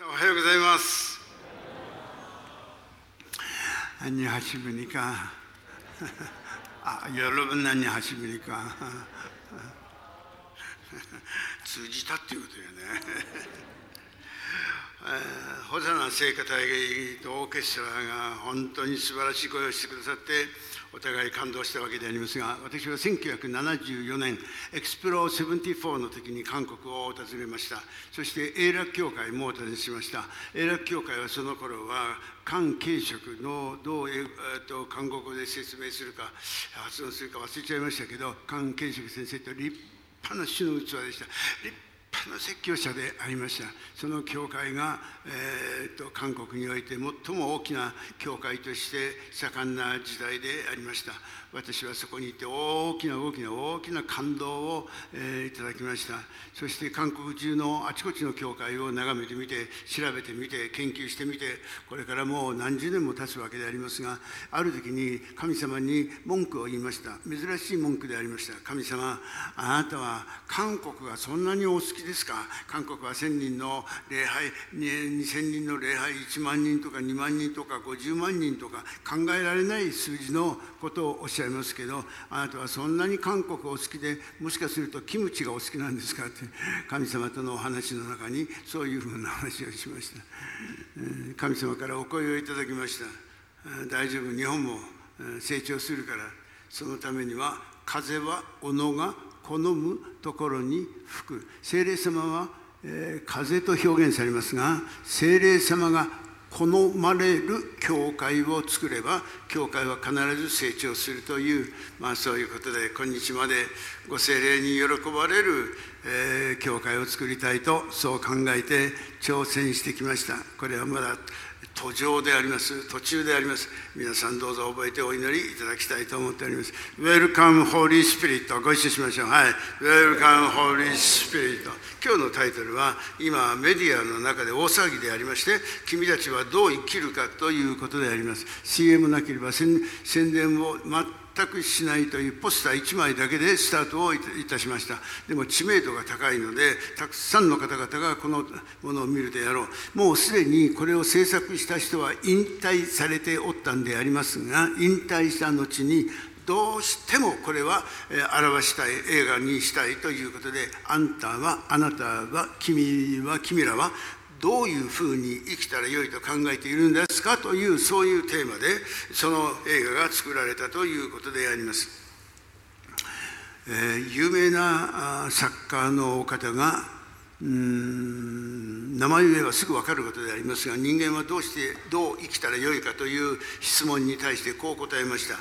おはようございます。안녕하십니까あ、여러분안녕하십니까通じたっていうことよね。 ホザナ聖歌隊とオーケストラが本当に素晴らしい声をしてくださってお互い感動したわけでありますが私は1974年エクスプロー74の時に韓国を訪れました。そして英楽協会も訪ねしました。英楽協会はその頃は韓慶食のどう、えー、と韓国語で説明するか発音するか忘れちゃいましたけど韓慶食先生と立派な主の器でした。立派の説教者でありました。その教会が、えーと、韓国において最も大きな教会として盛んな時代でありました。私はそこにいて大きな大きな大きな感動を、えー、いただきました。そして韓国中のあちこちの教会を眺めてみて調べてみて研究してみてこれからもう何十年も経つわけでありますがある時に神様に文句を言いました。珍しい文句でありました。神様あなたは韓国がそんなにお好きですか？韓国は1000人の礼拝2000人の礼拝1万人とか2万人とか50万人とか考えられない数字のことをおっしゃいますけどあなたはそんなに韓国お好きでもしかするとキムチがお好きなんですかって神様とのお話の中にそういうふうな話をしました。神様からお声をいただきました。大丈夫日本も成長するからそのためには風は己が好むところに吹く。精霊様は、えー、風と表現されますが精霊様が好まれる教会を作れば教会は必ず成長するという、まあ、そういうことで今日までご精霊に喜ばれる、えー、教会を作りたいとそう考えて挑戦してきました。これはまだ途上であります、途中であります。皆さんどうぞ覚えてお祈りいただきたいと思っております。Welcome Holy Spirit ご一緒しましょう。はい。Welcome Holy Spirit 今日のタイトルは今メディアの中で大騒ぎでありまして君たちはどう生きるかということであります。CM なければ宣伝を全全くしないというポスター1枚だけでスタートをいたしました。でも知名度が高いのでたくさんの方々がこのものを見るであろう。もうすでにこれを制作した人は引退されておったんでありますが引退した後にどうしてもこれは表したい映画にしたいということであんたはあなたは君は君らはどういうふうに生きたらよいと考えているんですかというそういうテーマでその映画が作られたということであります、えー、有名な作家の方がうん名前を言えばすぐ分かることでありますが人間はどうしてどう生きたらよいかという質問に対してこう答えました。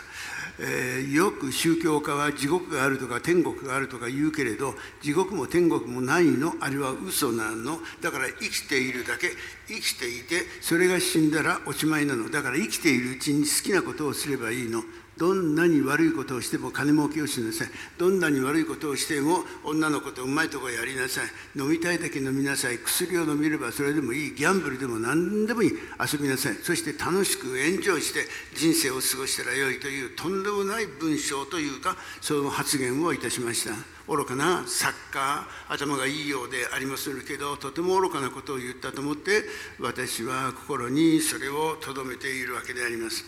えー、よく宗教家は地獄があるとか天国があるとか言うけれど地獄も天国もないの。あれは嘘なの。だから生きているだけ。生きていてそれが死んだらおしまいなの。だから生きているうちに好きなことをすればいいの。どんなに悪いことをしても金儲けをしなさい。どんなに悪いことをしても女の子とうまいとこやりなさい。飲みたいだけ飲みなさい。薬を飲めればそれでもいい。ギャンブルでも何でもいい。遊びなさい。そして楽しくエンジョイして人生を過ごしたらよいというとんでもない文章というかその発言をいたしました。愚かな作家頭がいいようでありますけどとても愚かなことを言ったと思って私は心にそれをとどめているわけであります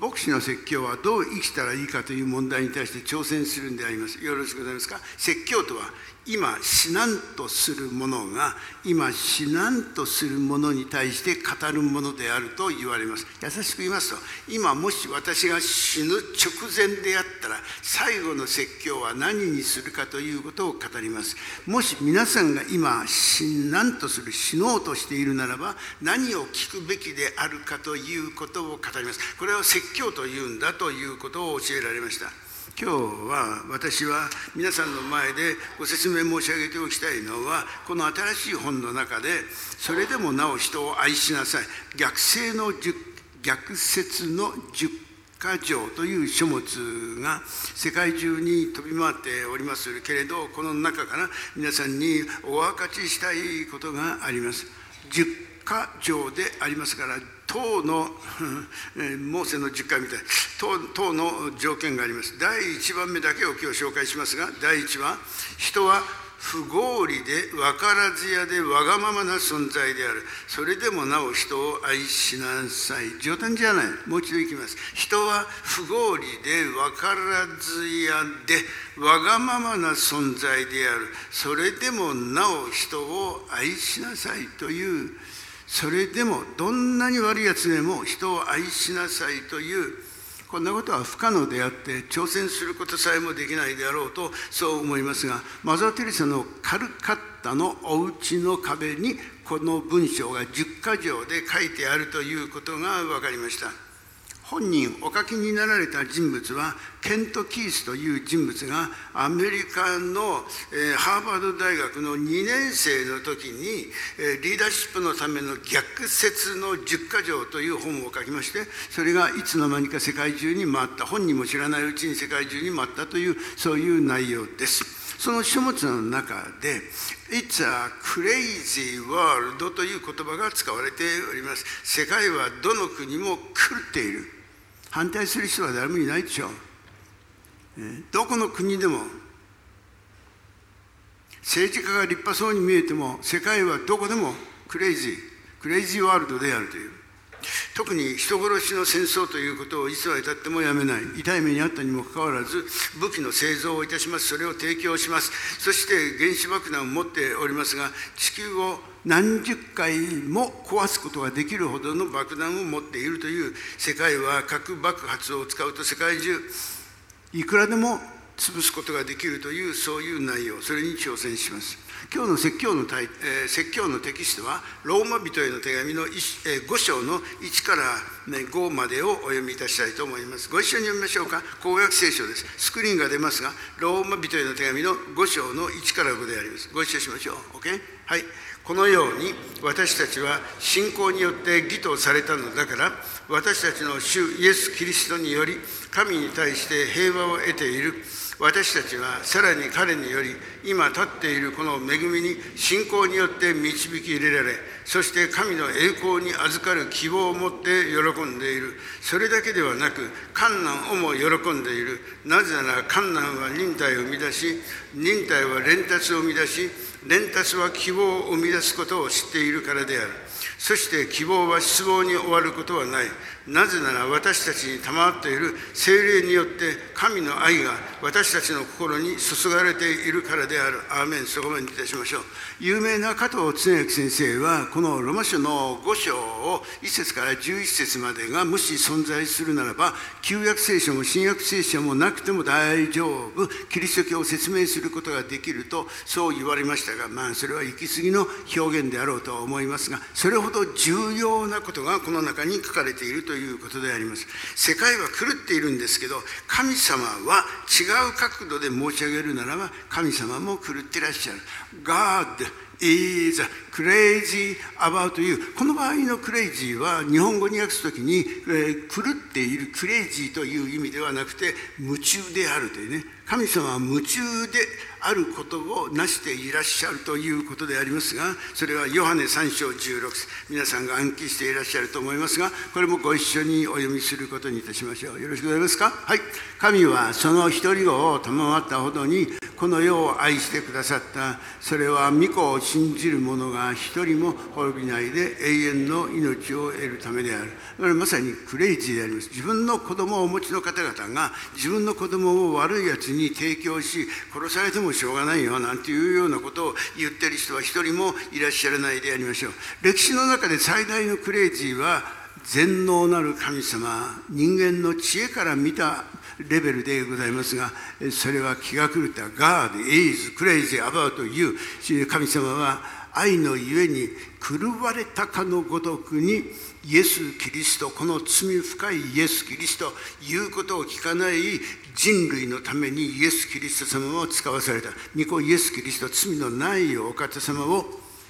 牧師の説教はどう生きたらいいかという問題に対して挑戦するんであります。よろしくございますか？説教とは今死なんとするものが今死なんとするものに対して語るものであると言われます。優しく言いますと今もし私が死ぬ直前であったら最後の説教は何にするかということを語ります。もし皆さんが今死なんとする死のうとしているならば何を聞くべきであるかということを語ります。これを説教というんだということを教えられました。今日は私は皆さんの前でご説明申し上げておきたいのはこの新しい本の中でそれでもなお人を愛しなさい。逆性の逆説の十箇条という書物が世界中に飛び回っておりますけれどこの中から皆さんにお分かちしたいことがあります。十箇条でありますから党の、モーセの10回みたい党の条件があります。第1番目だけを今日紹介しますが第1は人は不合理で分からずやでわがままな存在である。それでもなお人を愛しなさい。冗談じゃない。もう一度いきます。人は不合理で分からずやでわがままな存在である。それでもなお人を愛しなさいというそれでもどんなに悪いやつでも人を愛しなさいというこんなことは不可能であって挑戦することさえもできないであろうとそう思いますがマザー・テレサのカルカッタのお家の壁にこの文章が10か条で書いてあるということが分かりました。本人お書きになられた人物はケント・キースという人物がアメリカの、えー、ハーバード大学の2年生の時に、えー、リーダーシップのための逆説の10か条という本を書きましてそれがいつの間にか世界中に回った本人も知らないうちに世界中に回ったというそういう内容です。その書物の中で「It's a crazy world」という言葉が使われております。世界はどの国も狂っている。反対する人は誰もいないでしょう。どこの国でも政治家が立派そうに見えても世界はどこでもクレイジークレイジーワールドであるという特に人殺しの戦争ということをいつは至ってもやめない。痛い目にあったにもかかわらず武器の製造をいたします。それを提供します。そして原子爆弾を持っておりますが地球を何十回も壊すことができるほどの爆弾を持っているという世界は核爆発を使うと世界中いくらでも潰すことができるというそういう内容それに挑戦します。今日の説教の,、えー、説教のテキストはローマ人への手紙の、えー、5章の1から、ね、5までをお読みいたしたいと思います。ご一緒に読みましょうか。公約聖書です。スクリーンが出ますがローマ人への手紙の5章の1から5であります。ご一緒しましょう。OK はい。このように私たちは信仰によって義とされたのだから私たちの主イエス・キリストにより神に対して平和を得ている。私たちはさらに彼により今立っているこの恵みに信仰によって導き入れられそして神の栄光に預かる希望を持って喜んでいる。それだけではなく観難をも喜んでいる。なぜなら観難は忍耐を生み出し忍耐は連達を生み出し連達は希望を生み出すことを知っているからである。そして希望は失望に終わることはない。なぜなら私たちに賜っている精霊によって神の愛が私たちの心に注がれているからである。アーメンそこまでいたしましょう。有名な加藤恒明先生はこのロマ書の5章を1節から11節までがもし存在するならば旧約聖書も新約聖書もなくても大丈夫キリスト教を説明することができるとそう言われましたがまあそれは行き過ぎの表現であろうとは思いますがそれほど重要なことがこの中に書かれているとということであります。世界は狂っているんですけど神様は違う角度で申し上げるならば神様も狂ってらっしゃる。God is crazy about you. この場合のクレイジーは日本語に訳す時に、えー、狂っているクレイジーという意味ではなくて夢中であるというね。神様は夢中であることを成していらっしゃるということでありますがそれはヨハネ3章16節。皆さんが暗記していらっしゃると思いますがこれもご一緒にお読みすることにいたしましょう。よろしくございますか？はい。神はその一人子を賜ったほどにこの世を愛してくださった。それは御子を信じる者が一人も滅びないで永遠の命を得るためである。これまさにクレイジーであります。自分の子供をお持ちの方々が自分の子供を悪いやつに提供し殺されてもしょうがないよなんていうようなことを言ってる人は一人もいらっしゃらないでありましょう。歴史の中で最大のクレイジーは全能なる神様人間の知恵から見たレベルでございますがそれは気が狂った God is crazy about you 神様は愛のゆえに狂われたかのごとくにイエス・キリストこの罪深いイエス・キリスト言うことを聞かない人類のためにイエス・キリスト様を使わされた。御子イエス・キリスト罪のないお方様を、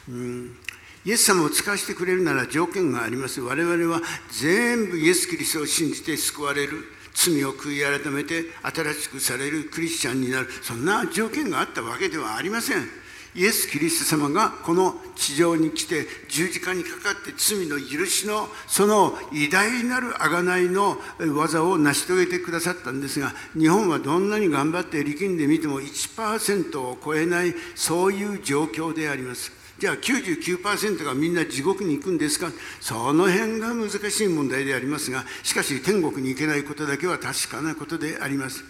うん、イエス様を使わせてくれるなら条件があります。我々は全部イエス・キリストを信じて救われる。罪を悔い改めて新しくされるクリスチャンになる。そんな条件があったわけではありません。イエス・キリスト様がこの地上に来て十字架にかかって罪の許しのその偉大なる贖いの技を成し遂げてくださったんですが日本はどんなに頑張って力んでみても1%を超えないそういう状況であります。じゃあ99%がみんな地獄に行くんですか？その辺が難しい問題でありますがしかし天国に行けないことだけは確かなことであります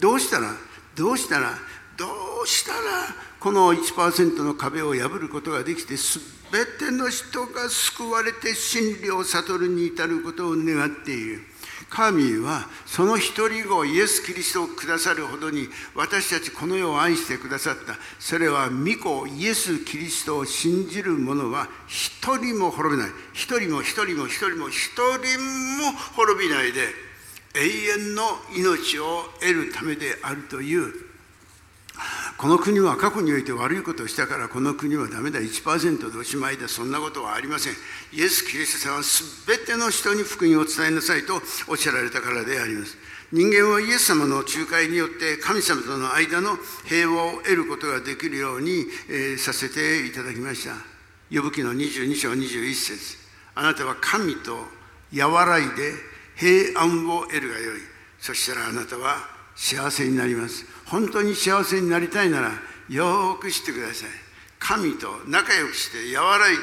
どうしたらどうしたらどうしたらこの1%の壁を破ることができて全ての人が救われて真理を悟るに至ることを願っている。神はその一人子イエス・キリストをくださるほどに私たちこの世を愛してくださった。それは御子イエス・キリストを信じる者は一人も滅びない。一人も一人も一人も一人も滅びないで永遠の命を得るためであるというこの国は過去において悪いことをしたからこの国はダメだ。1%でおしまいだ。そんなことはありません。イエス・キリストさんは全ての人に福音を伝えなさいとおっしゃられたからであります。人間はイエス様の仲介によって神様との間の平和を得ることができるように、えー、させていただきました。呼ぶ記の22章21節。あなたは神と和らいで平安を得るがよい。そしたらあなたは幸せになります。本当に幸せになりたいならよーく知ってください。神と仲良くして和らいで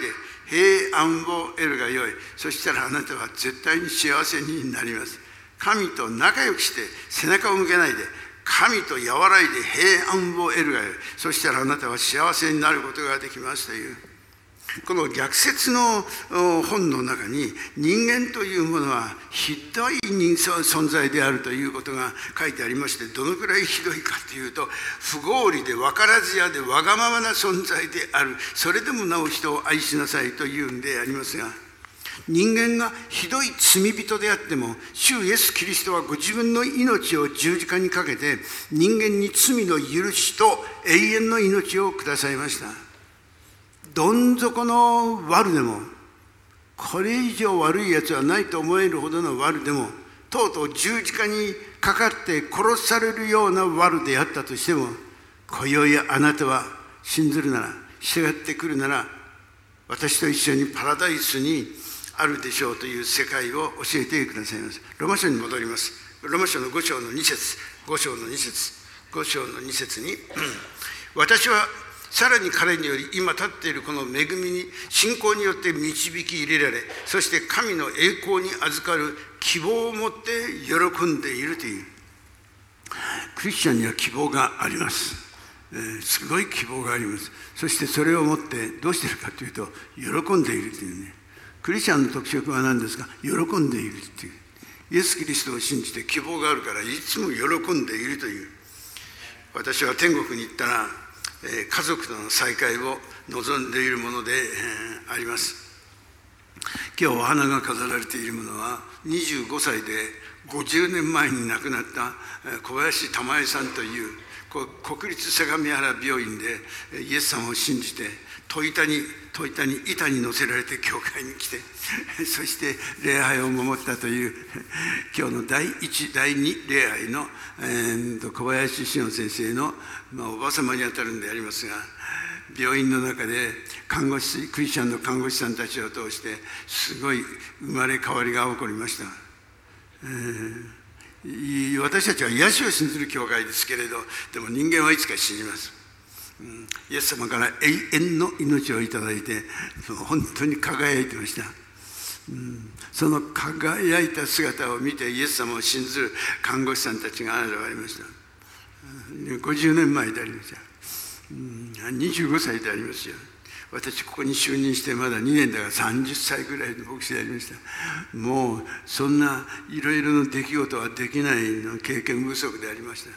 平安を得るがよい。そしたらあなたは絶対に幸せになります。神と仲良くして背中を向けないで神と和らいで平安を得るがよい。そしたらあなたは幸せになることができますという。この逆説の本の中に人間というものはひどい存在であるということが書いてありましてどのくらいひどいかというと不合理で分からずやでわがままな存在であるそれでもなお人を愛しなさいというんでありますが人間がひどい罪人であっても主イエス・キリストはご自分の命を十字架にかけて人間に罪の許しと永遠の命をくださいました。どん底の悪でもこれ以上悪いやつはないと思えるほどの悪でもとうとう十字架にかかって殺されるような悪であったとしても今宵あなたは信ずるなら従ってくるなら私と一緒にパラダイスにあるでしょうという世界を教えてくださいます。ロマ書に戻ります。ロマ書の5章の2節。5章の2節。5章の2節に 私はさらに彼により今立っているこの恵みに信仰によって導き入れられそして神の栄光に預かる希望を持って喜んでいるという。クリスチャンには希望があります、えー、すごい希望があります。そしてそれを持ってどうしてるかというと喜んでいるというね。クリスチャンの特色は何ですか？喜んでいるという。イエス・キリストを信じて希望があるからいつも喜んでいるという。私は天国に行ったら家族との再会を望んでいるものであります。今日お花が飾られているものは25歳で50年前に亡くなった小林玉恵さんという国立相模原病院でイエス様を信じて戸板に戸板に板に乗せられて教会に来て そして礼拝を守ったという 今日の第1第2礼拝の、えー、小林志乃先生の、まあ、おば様にあたるんでありますが病院の中で看護師クリスチャンの看護師さんたちを通してすごい生まれ変わりが起こりました。えー、私たちは癒しを信ずる教会ですけれどでも人間はいつか死にますイエス様から永遠の命をいただいて本当に輝いてました、うん、その輝いた姿を見てイエス様を信ずる看護師さんたちが現れました。50年前でありました、うん、25歳でありますよ。私ここに就任してまだ2年だから30歳ぐらいの牧師でありました。もうそんないろいろな出来事はできないの経験不足でありました。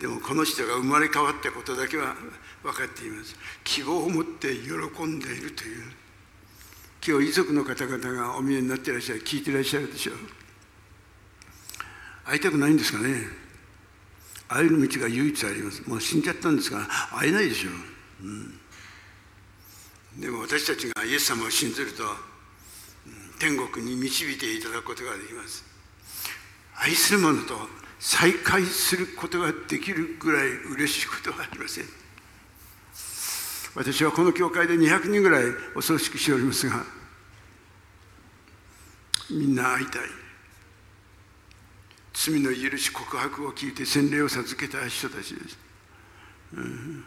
でもこの人が生まれ変わったことだけは分かっています。希望を持って喜んでいるという。今日遺族の方々がお見えになってらっしゃる聞いていらっしゃるでしょう。会いたくないんですかね。会える道が唯一あります。もう死んじゃったんですから会えないでしょう、うん、でも私たちがイエス様を信ずると、天国に導いていただくことができます。愛する者と再会することができるぐらい嬉しいことはありません。私はこの教会で200人ぐらいお葬式しておりますがみんな会いたい。罪の許し告白を聞いて洗礼を授けた人たちです、うん、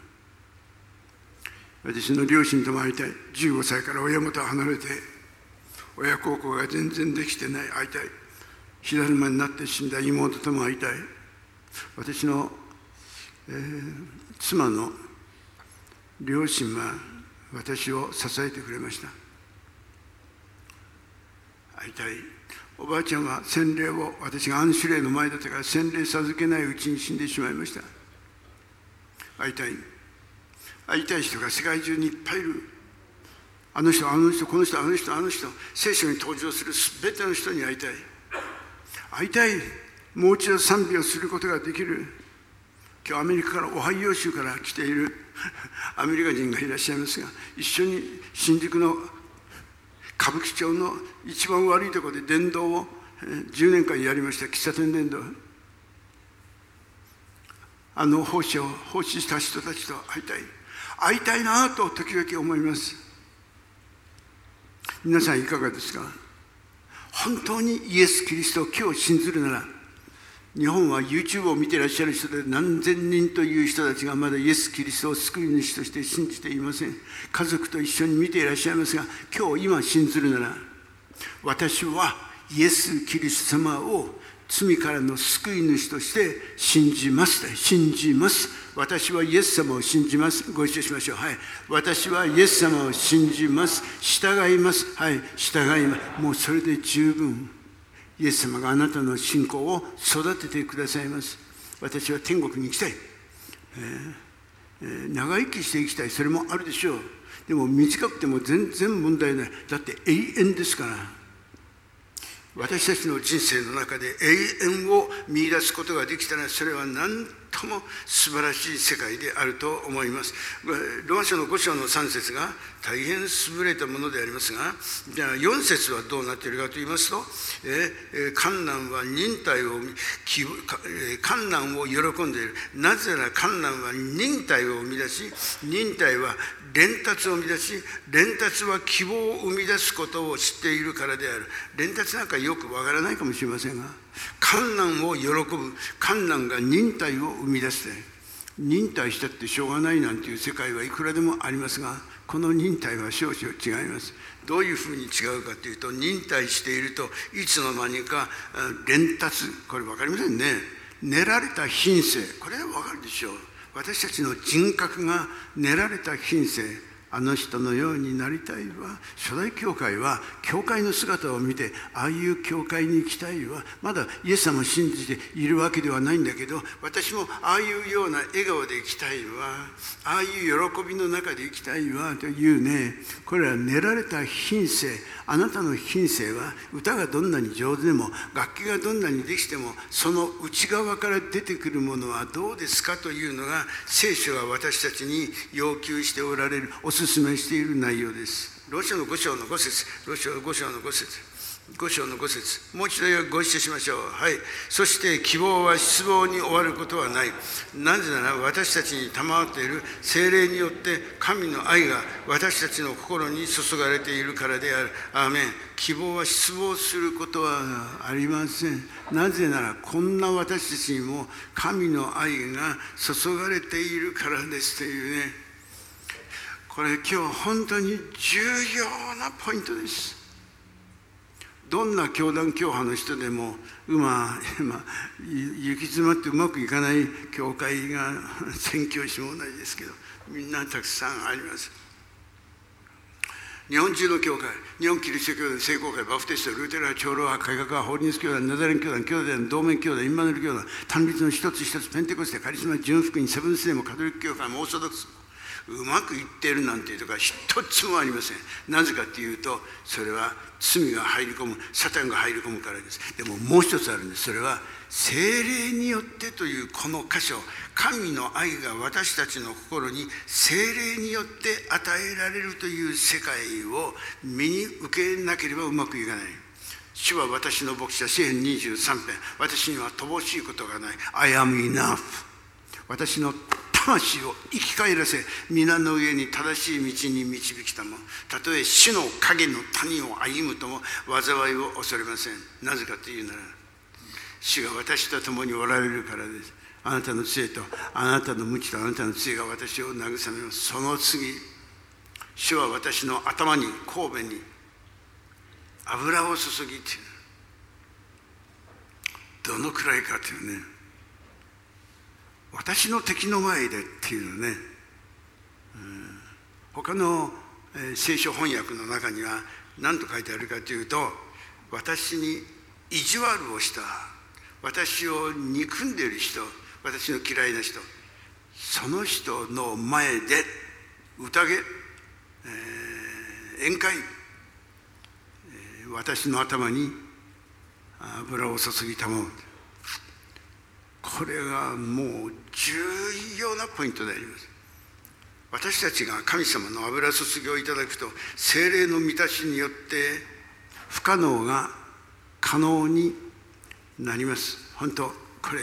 私の両親とも会いたい。15歳から親元を離れて親孝行が全然できてない。会いたい。火だるまになって死んだ妹とも会いたい。私の、えー、妻の両親は私を支えてくれました。会いたい。おばあちゃんは洗礼を私が安守礼の前だったから洗礼授けないうちに死んでしまいました。会いたい。会いたい人が世界中にいっぱいいる。あの人あの人この人あの人あの人。聖書に登場する全ての人に会いたい。会いたい。もう一度賛美をすることができる。今日アメリカからオハイオ州から来ている アメリカ人がいらっしゃいますが一緒に新宿の歌舞伎町の一番悪いところで伝道を10年間やりました。喫茶店伝道あの奉仕を奉仕した人たちと会いたい。会いたいなと時々思います。皆さんいかがですか？本当にイエス・キリストを今日信ずるなら日本は YouTube を見ていらっしゃる人で何千人という人たちがまだイエス・キリストを救い主として信じていません。家族と一緒に見ていらっしゃいますが今日今信ずるなら私はイエス・キリスト様を罪からの救い主として信じます。信じます。私はイエス様を信じます。ご一緒しましょう。はい。私はイエス様を信じます。従います。はい。従います。もうそれで十分。イエス様があなたの信仰を育ててくださいます。私は天国に行きたい、えーえー、長生きしていきたい。それもあるでしょう。でも短くても全然問題ない。だって永遠ですから。私たちの人生の中で永遠を見いだすことができたらそれは何とも素晴らしい世界であると思います。ロマ書の5章の3節が大変優れたものでありますがじゃあ4節はどうなっているかと言いますとえ観難は忍耐を観難を喜んでいる。なぜなら観難は忍耐を生み出し忍耐は連達を生み出し連達は希望を生み出すことを知っているからである。連達なんかよくわからないかもしれませんが観難を喜ぶ観難が忍耐を生み出して忍耐したってしょうがないなんていう世界はいくらでもありますがこの忍耐は少々違います。どういうふうに違うかというと忍耐しているといつの間にか連達これ分かりませんね。練られた品性。これは分かるでしょう。私たちの人格が練られた品性あの人のようになりたいわ。初代教会は教会の姿を見てああいう教会に行きたいわ。まだイエス様を信じているわけではないんだけど私もああいうような笑顔で生きたいわ。ああいう喜びの中で生きたいわ。というねこれは練られた品性。あなたの品性は歌がどんなに上手でも楽器がどんなにできてもその内側から出てくるものはどうですか？というのが聖書が私たちに要求しておられる。お勧めしている内容です。ロシアの5章の5節。ロシアの5章の5節。5章の5節。もう一度ご一緒しましょう。はい。そして希望は失望に終わることはない。なぜなら私たちに賜っている精霊によって神の愛が私たちの心に注がれているからである。アーメン。希望は失望することはありません。なぜならこんな私たちにも神の愛が注がれているからですというね。これ今日本当に重要なポイントです。どんな教団教派の人でもうまま行き詰まってうまくいかない教会が宣教師も同じですけどみんなたくさんあります。日本中の教会日本キリスト教団聖公会バフテストルーテラー長老派改革派ホーリネス教団ナザレン教団教団同盟教団インマヌル教団単立の一つ一つペンテコステカリスマ純福音セブンスデーもカトリック教会もオーソドックス。うまくいっているなんていうとか一つもありません。なぜかっていうとそれは罪が入り込むサタンが入り込むからです。でももう一つあるんです。それは精霊によってというこの箇所神の愛が私たちの心に精霊によって与えられるという世界を身に受けなければうまくいかない。主は私の牧者詩篇23編。私には乏しいことがない。I am enough 私の魂を生き返らせ皆の上に正しい道に導きたもたとえ死の影の谷を歩むとも災いを恐れません。なぜかというなら主が私と共におられるからです。あなたの杖とあなたの無知とあなたの杖が私を慰めます。その次主は私の頭に神戸に油を注ぎっていうどのくらいかというね。私の敵の前でっていうのね、うん、他の、えー、聖書翻訳の中には何と書いてあるかというと私に意地悪をした私を憎んでいる人私の嫌いな人その人の前で宴、えー、宴会、えー、私の頭に油を注ぎたもうこれがもう重要なポイントであります。私たちが神様の油注ぎをいただくと精霊の満たしによって不可能が可能になります。本当これ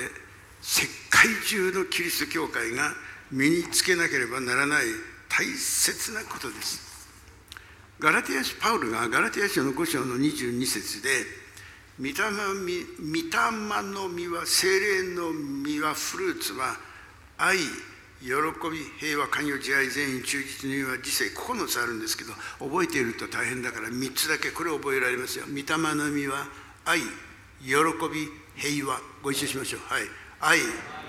世界中のキリスト教会が身につけなければならない大切なことです。ガラテヤパウルがガラテヤ書の5章の22節で御霊の実は精霊の実はフルーツは愛喜び平和寛容慈愛善意忠実には自制9つあるんですけど覚えていると大変だから3つだけこれ覚えられますよ。御霊の実は愛喜び平和ご一緒しましょう。はい。愛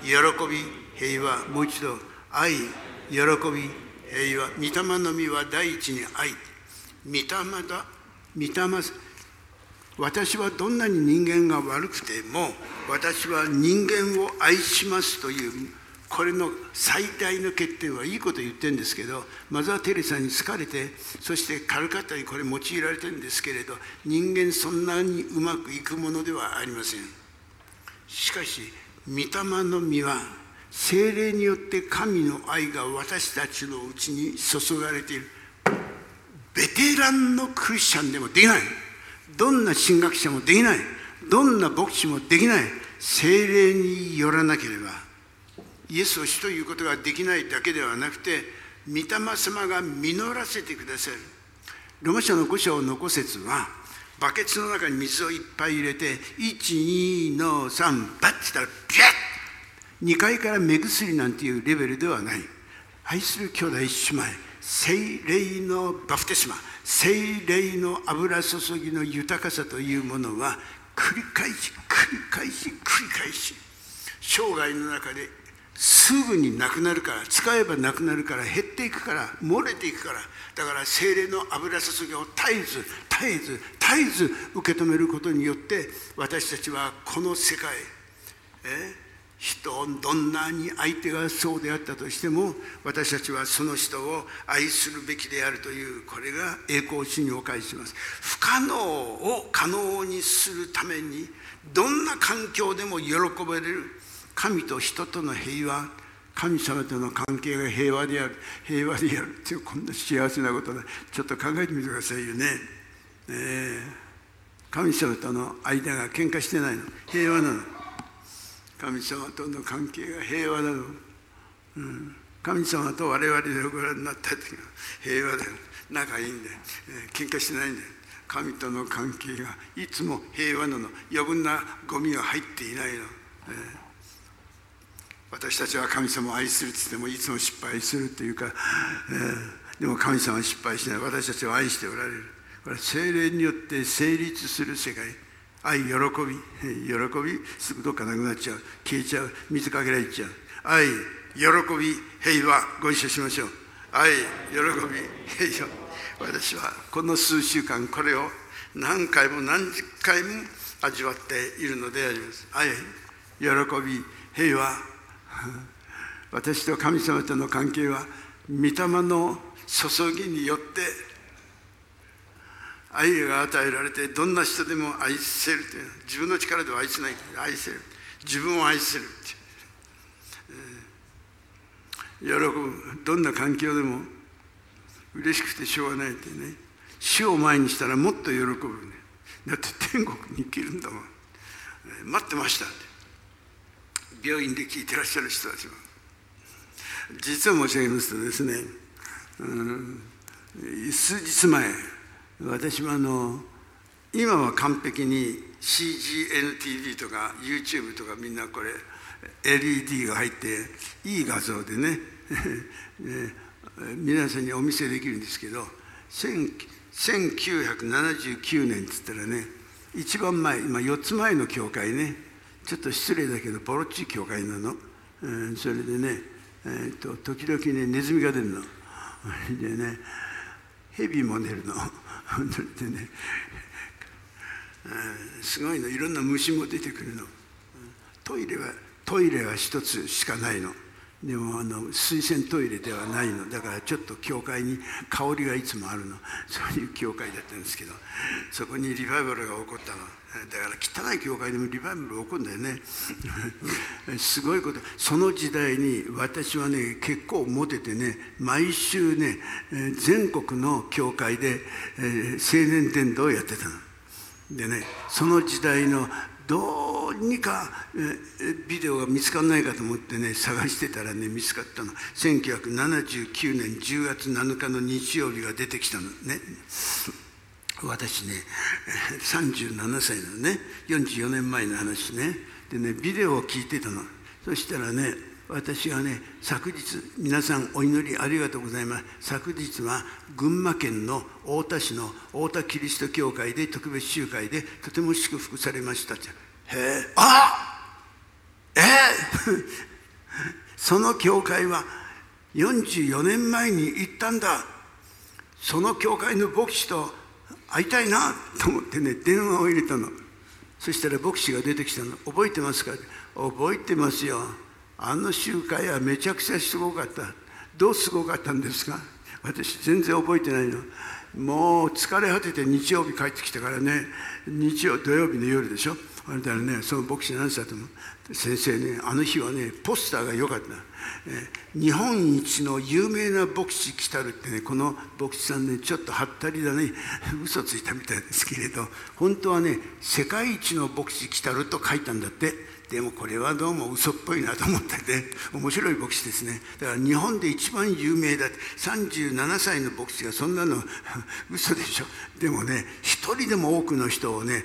喜び平和もう一度。愛喜び平和。御霊の実は第一に愛。御霊だ御霊私はどんなに人間が悪くても私は人間を愛しますというこれの最大の欠点はいいこと言ってるんですけどマザー・テレサに好かれてそしてカルカッタにこれ用いられてるんですけれど人間そんなにうまくいくものではありません。しかし御霊の実は精霊によって神の愛が私たちのうちに注がれている。ベテランのクリスチャンでもできない。どんな神学者もできない。どんな牧師もできない。精霊によらなければイエスを主ということができないだけではなくて御霊様が実らせてくださる。ロマ書の5章の5節はバケツの中に水をいっぱい入れて12の3バッてしたらピャッ2階から目薬なんていうレベルではない。愛する兄弟姉妹精霊のバプテスマ。精霊の油注ぎの豊かさというものは繰り返し繰り返し繰り返し生涯の中ですぐになくなるから使えばなくなるから減っていくから漏れていくからだから精霊の油注ぎを絶えず絶えず絶えず受け止めることによって私たちはこの世界え人どんなに相手がそうであったとしても私たちはその人を愛するべきであるというこれが栄光主にお返しします不可能を可能にするためにどんな環境でも喜ばれる神と人との平和神様との関係が平和である平和であるっていうこんな幸せなことでちょっと考えてみてくださいよね。ね神様との間が喧嘩してないの平和なの。神様との関係が平和なの、うん、神様と我々でご覧になった時が平和で仲いいんで、えー、喧嘩してないんで神との関係がいつも平和なの。余分なゴミが入っていないの、えー、私たちは神様を愛するって言ってもいつも失敗するっていうか、えー、でも神様は失敗しない。私たちを愛しておられる。これは精霊によって成立する世界。愛喜び。喜びすぐどっかなくなっちゃう。消えちゃう。水かけられちゃう。愛喜び平和ご一緒しましょう。愛喜び平和。私はこの数週間これを何回も何十回も味わっているのであります。愛喜び平和。私と神様との関係は御霊の注ぎによって愛が与えられてどんな人でも愛せるという。自分の力では愛せない愛せる自分を愛せる喜ぶ。どんな環境でも嬉しくてしょうがないってね。死を前にしたらもっと喜ぶね。だって天国に生きるんだもん。え待ってましたって。病院で聞いてらっしゃる人たちは実を申し上げますとですね、うん、数日前私はあの今は完璧に CGNTV とか YouTube とかみんなこれ LED が入っていい画像でね 皆さんにお見せできるんですけど1979年っつったらね一番前今4つ前の教会ねちょっと失礼だけどボロッチ教会なの、うん、それでね、えーと、時々ねネズミが出るの。でねヘビも出るの。本当にね、すごいの。いろんな虫も出てくるの。トイレはトイレは一つしかないの。でもあの水洗トイレではないの。だからちょっと教会に香りがいつもあるの。そういう教会だったんですけどそこにリバイバルが起こったの。だから汚い教会でもリバイバル起こるんだよね。すごいこと。その時代に私はね結構モテてね毎週ね全国の教会で青年伝道をやってたの。でねその時代のどうにかビデオが見つからないかと思ってね探してたらね見つかったの。1979年10月7日の日曜日が出てきたのね。私ね37歳のね44年前の話ね。でねビデオを聞いてたの。そしたらね私がね昨日皆さんお祈りありがとうございます。昨日は群馬県の太田市の太田キリスト教会で特別集会でとても祝福されましたって。へえ。あえ その教会は44年前に行ったんだ。その教会の牧師と会いたいなと思ってね電話を入れたの。そしたら牧師が出てきたの。覚えてますか？覚えてますよ。あの集会はめちゃくちゃすごかった。どうすごかったんですか？私全然覚えてないの。もう疲れ果てて日曜日帰ってきたからね。日曜土曜日の夜でしょ。あれだよねその牧師何歳とも先生ねあの日はねポスターが良かった、え日本一の有名な牧師来たるってねこの牧師さんねちょっとはったりだね。嘘ついたみたいですけれど本当はね世界一の牧師来たると書いたんだって。でもこれはどうも嘘っぽいなと思ってね。面白い牧師ですね。だから日本で一番有名だって37歳の牧師がそんなの嘘でしょ。でもね一人でも多くの人をね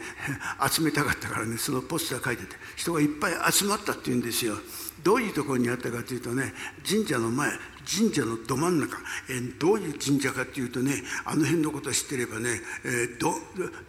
集めたかったからねそのポスター書いてて人がいっぱい集まったっていうんですよ。どういうところにあったかというとね神社の前神社のど真ん中、えー、どういう神社かっていうとねあの辺のことを知ってればね、えー、ど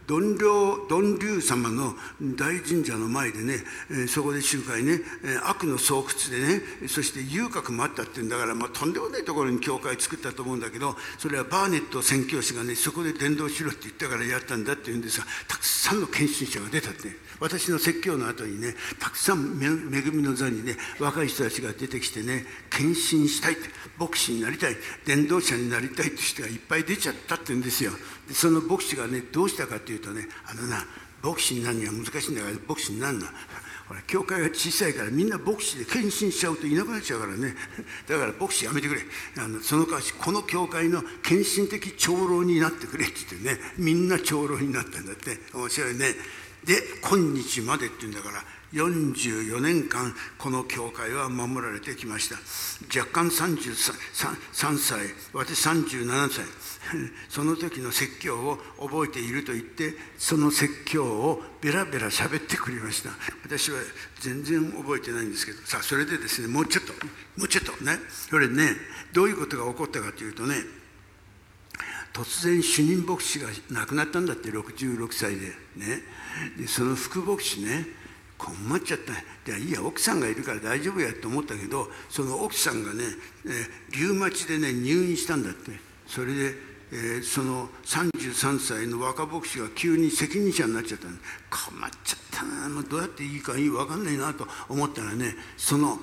鈍龍龍様の大神社の前でね、えー、そこで集会ね、えー、悪の巣窟でねそして遊郭もあったっていうんだから、まあ、とんでもないところに教会作ったと思うんだけどそれはバーネット宣教師がねそこで伝道しろって言ったからやったんだっていうんですがたくさんの献身者が出たって、私の説教の後にねたくさん恵みの座にね若い人たちが出てきてね献身したいって牧師になりたい伝道者になりたいって人がいっぱい出ちゃったって言うんですよ。でその牧師がねどうしたかっていうとねあのな牧師になるには難しいんだから牧師になるなほら教会が小さいからみんな牧師で献身しちゃうといなくなっちゃうからね。だから牧師やめてくれ。あのその代わりこの教会の献身的長老になってくれって言ってねみんな長老になったんだって。面白いね。で今日までって言うんだから44年間この教会は守られてきました。若干33歳私37歳。その時の説教を覚えていると言ってその説教をベラベラ喋ってくれました。私は全然覚えてないんですけど。さあそれでですねもうちょっともうちょっとね。それねどういうことが起こったかというとね突然主任牧師が亡くなったんだって66歳で。ね。でその副牧師ね困っちゃった。じゃあいいや奥さんがいるから大丈夫やと思ったけどその奥さんがね、えー、リウマチでね入院したんだって。それで、えー、その33歳の若牧師が急に責任者になっちゃったんで困っちゃったな。もうどうやっていいかいい分かんないなと思ったらねその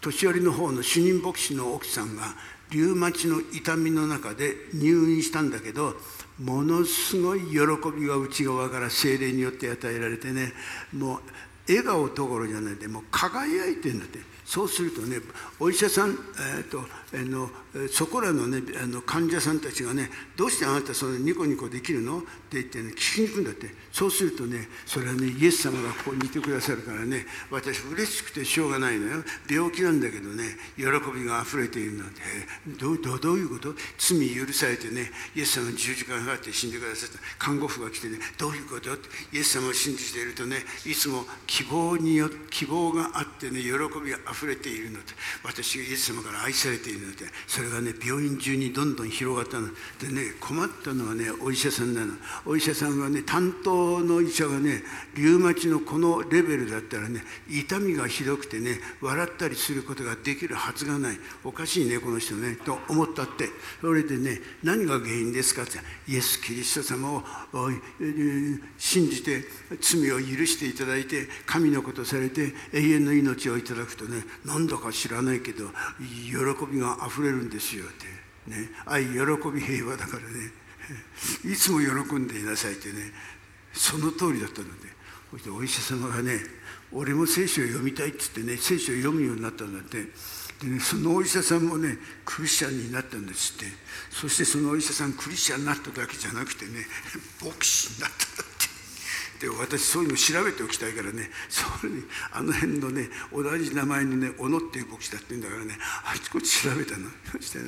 年寄りの方の主任牧師の奥さんがリウマチの痛みの中で入院したんだけどものすごい喜びが内側から精霊によって与えられてねもう笑顔どころじゃないでもう輝いてるんだって。そうするとねお医者さん、えーと、あのそこらの,、ね、あの患者さんたちがねどうしてあなたそのニコニコできるの？って言って、ね、聞きに行くんだって。そうするとねそれはねイエス様がここにいてくださるからね私嬉しくてしょうがないのよ。病気なんだけどね喜びがあふれているなんて。どうどういうこと？罪許されてねイエス様の十字架がかかって死んでくださった。看護婦が来てねどういうこと？って。イエス様を信じているとねいつも希望によ希望があってね喜びがあふれているので私がイエス様から愛されているのでそれがね病院中にどんどん広がったの。でね困ったのはねお医者さんなの。お医者さんがね担当の医者がねリウマチのこのレベルだったらね痛みがひどくてね笑ったりすることができるはずがない。おかしいねこの人ねと思ったって。それでね何が原因ですかってイエス・キリスト様を信じて罪を許していただいて神のことされて永遠の命をいただくとね何だか知らないけど喜びがあふれるんですよって。ね。愛喜び平和だからね。いつも喜んでいなさいってね。その通りだったので。そしてお医者様がね俺も聖書を読みたいって言ってね聖書を読むようになったんだって。でねそのお医者さんもねクリスチャンになったんですって。そしてそのお医者さんクリスチャンになっただけじゃなくてね牧師になった。んだで私そういうの調べておきたいからねそれにあの辺のね同じ名前のね小野っていう牧師だって言うんだからねあちこち調べたの。そしてね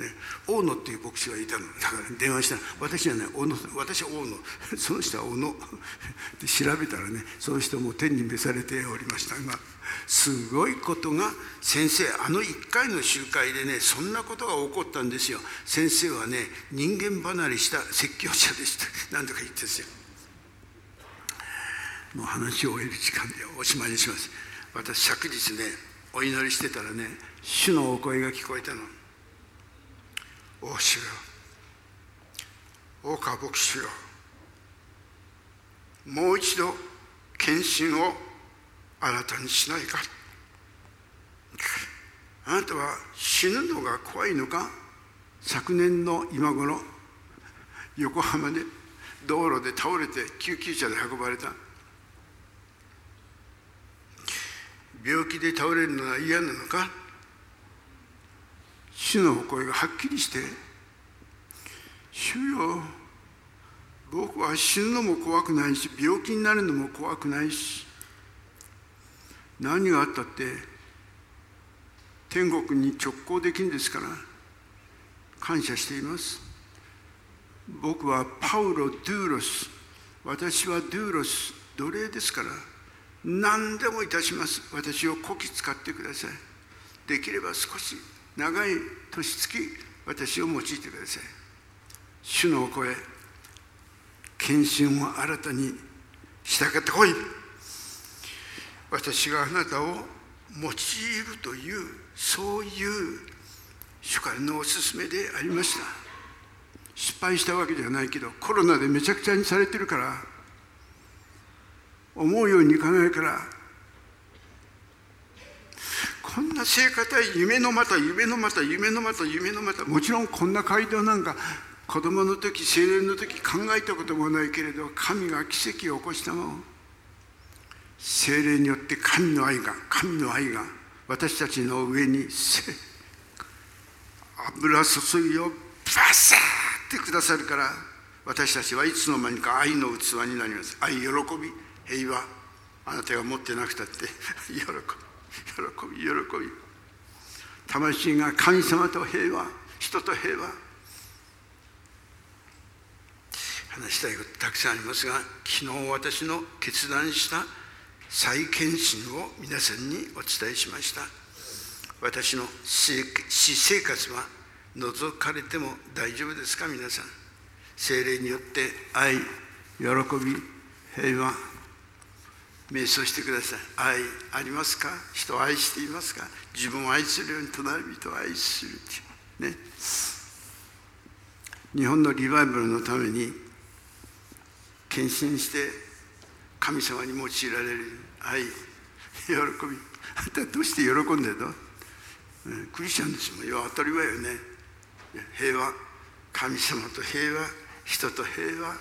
大野っていう牧師がいたの。だから、電話したら私はね小野私は大野。その人は小野。で調べたらねその人も天に召されておりました。がすごいことが先生あの1回の集会でねそんなことが起こったんですよ。先生はね人間離れした説教者でした。何とか言ってんですよ。もう話を終える時間でおしまいにします。私昨日ねお祈りしてたらね主のお声が聞こえたの「お主よ。大川牧師よ。もう一度献身を新たにしないか」あなたは死ぬのが怖いのか？昨年の今頃横浜で道路で倒れて救急車で運ばれた。病気で倒れるのは嫌なのか？主の声がはっきりして「主よ僕は死ぬのも怖くないし病気になるのも怖くないし何があったって天国に直行できるんですから感謝しています。僕はパウロ・ドゥーロス私はドゥーロス奴隷ですから何でもいたします。私をこき使ってください。できれば少し長い年月私を用いてください。主のお声献身を新たに従ってこい。私があなたを用いるというそういう主からのお勧めでありました。失敗したわけではないけどコロナでめちゃくちゃにされてるから思うようにいかないからこんな生活は夢のまた夢のまた夢のまた夢のまたもちろんこんな街道なんか子供の時青年の時考えたこともないけれど神が奇跡を起こしたもん。精霊によって神の愛が神の愛が私たちの上に油注ぎをバサーってくださるから私たちはいつの間にか愛の器になります。愛喜び。平和あなたが持ってなくたって 喜び喜び喜び。魂が神様と平和人と平和。話したいことたくさんありますが昨日私の決断した再検診を皆さんにお伝えしました。私の私生活は覗かれても大丈夫ですか？皆さん。精霊によって愛喜び平和。瞑想してください。愛ありますか？人を愛していますか？自分を愛するように隣人を愛するっていう。ね。日本のリバイバルのために献身して神様に用いられる愛喜び。あんたどうして喜んでるの？クリスチャンですもんいや当たり前よね。平和。神様と平和。人と平和。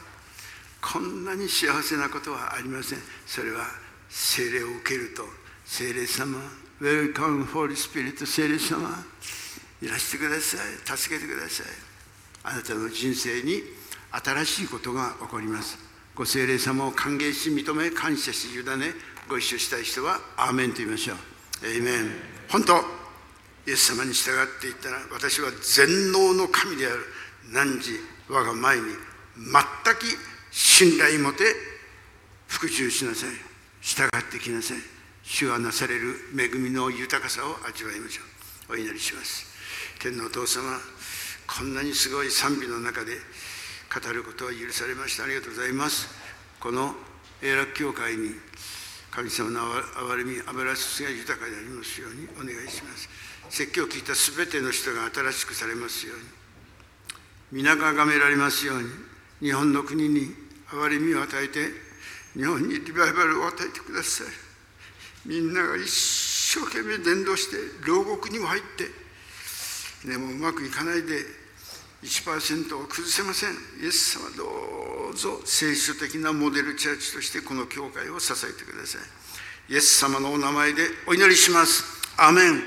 こんなに幸せなことはありませんそれは精霊を受けると聖霊様、ウェルカム・ホーリー・スピリット、聖霊様、いらしてください、助けてください。あなたの人生に新しいことが起こります。ご聖霊様を歓迎し、認め、感謝し、委ね、ご一緒したい人は、アーメンと言いましょう。エイメン。本当、イエス様に従っていったら、私は全能の神である。何時、我が前に全く信頼持て、服従しなさい。従ってきなさい。主がなされる恵みの豊かさを味わいましょう。お祈りします。天のお父様、こんなにすごい賛美の中で語ることを許されました。ありがとうございます。この永楽教会に神様の憐れみ、油すが豊かでありますようにお願いします。説教を聞いたすべての人が新しくされますように。皆が崇められますように。日本の国に憐れみを与えて、日本にリバイバルを与えてください。みんなが一生懸命伝道して、牢獄にも入って、でもうまくいかないで1%を崩せません。イエス様どうぞ聖書的なモデルチャーチとしてこの教会を支えてください。イエス様のお名前でお祈りします。アメン。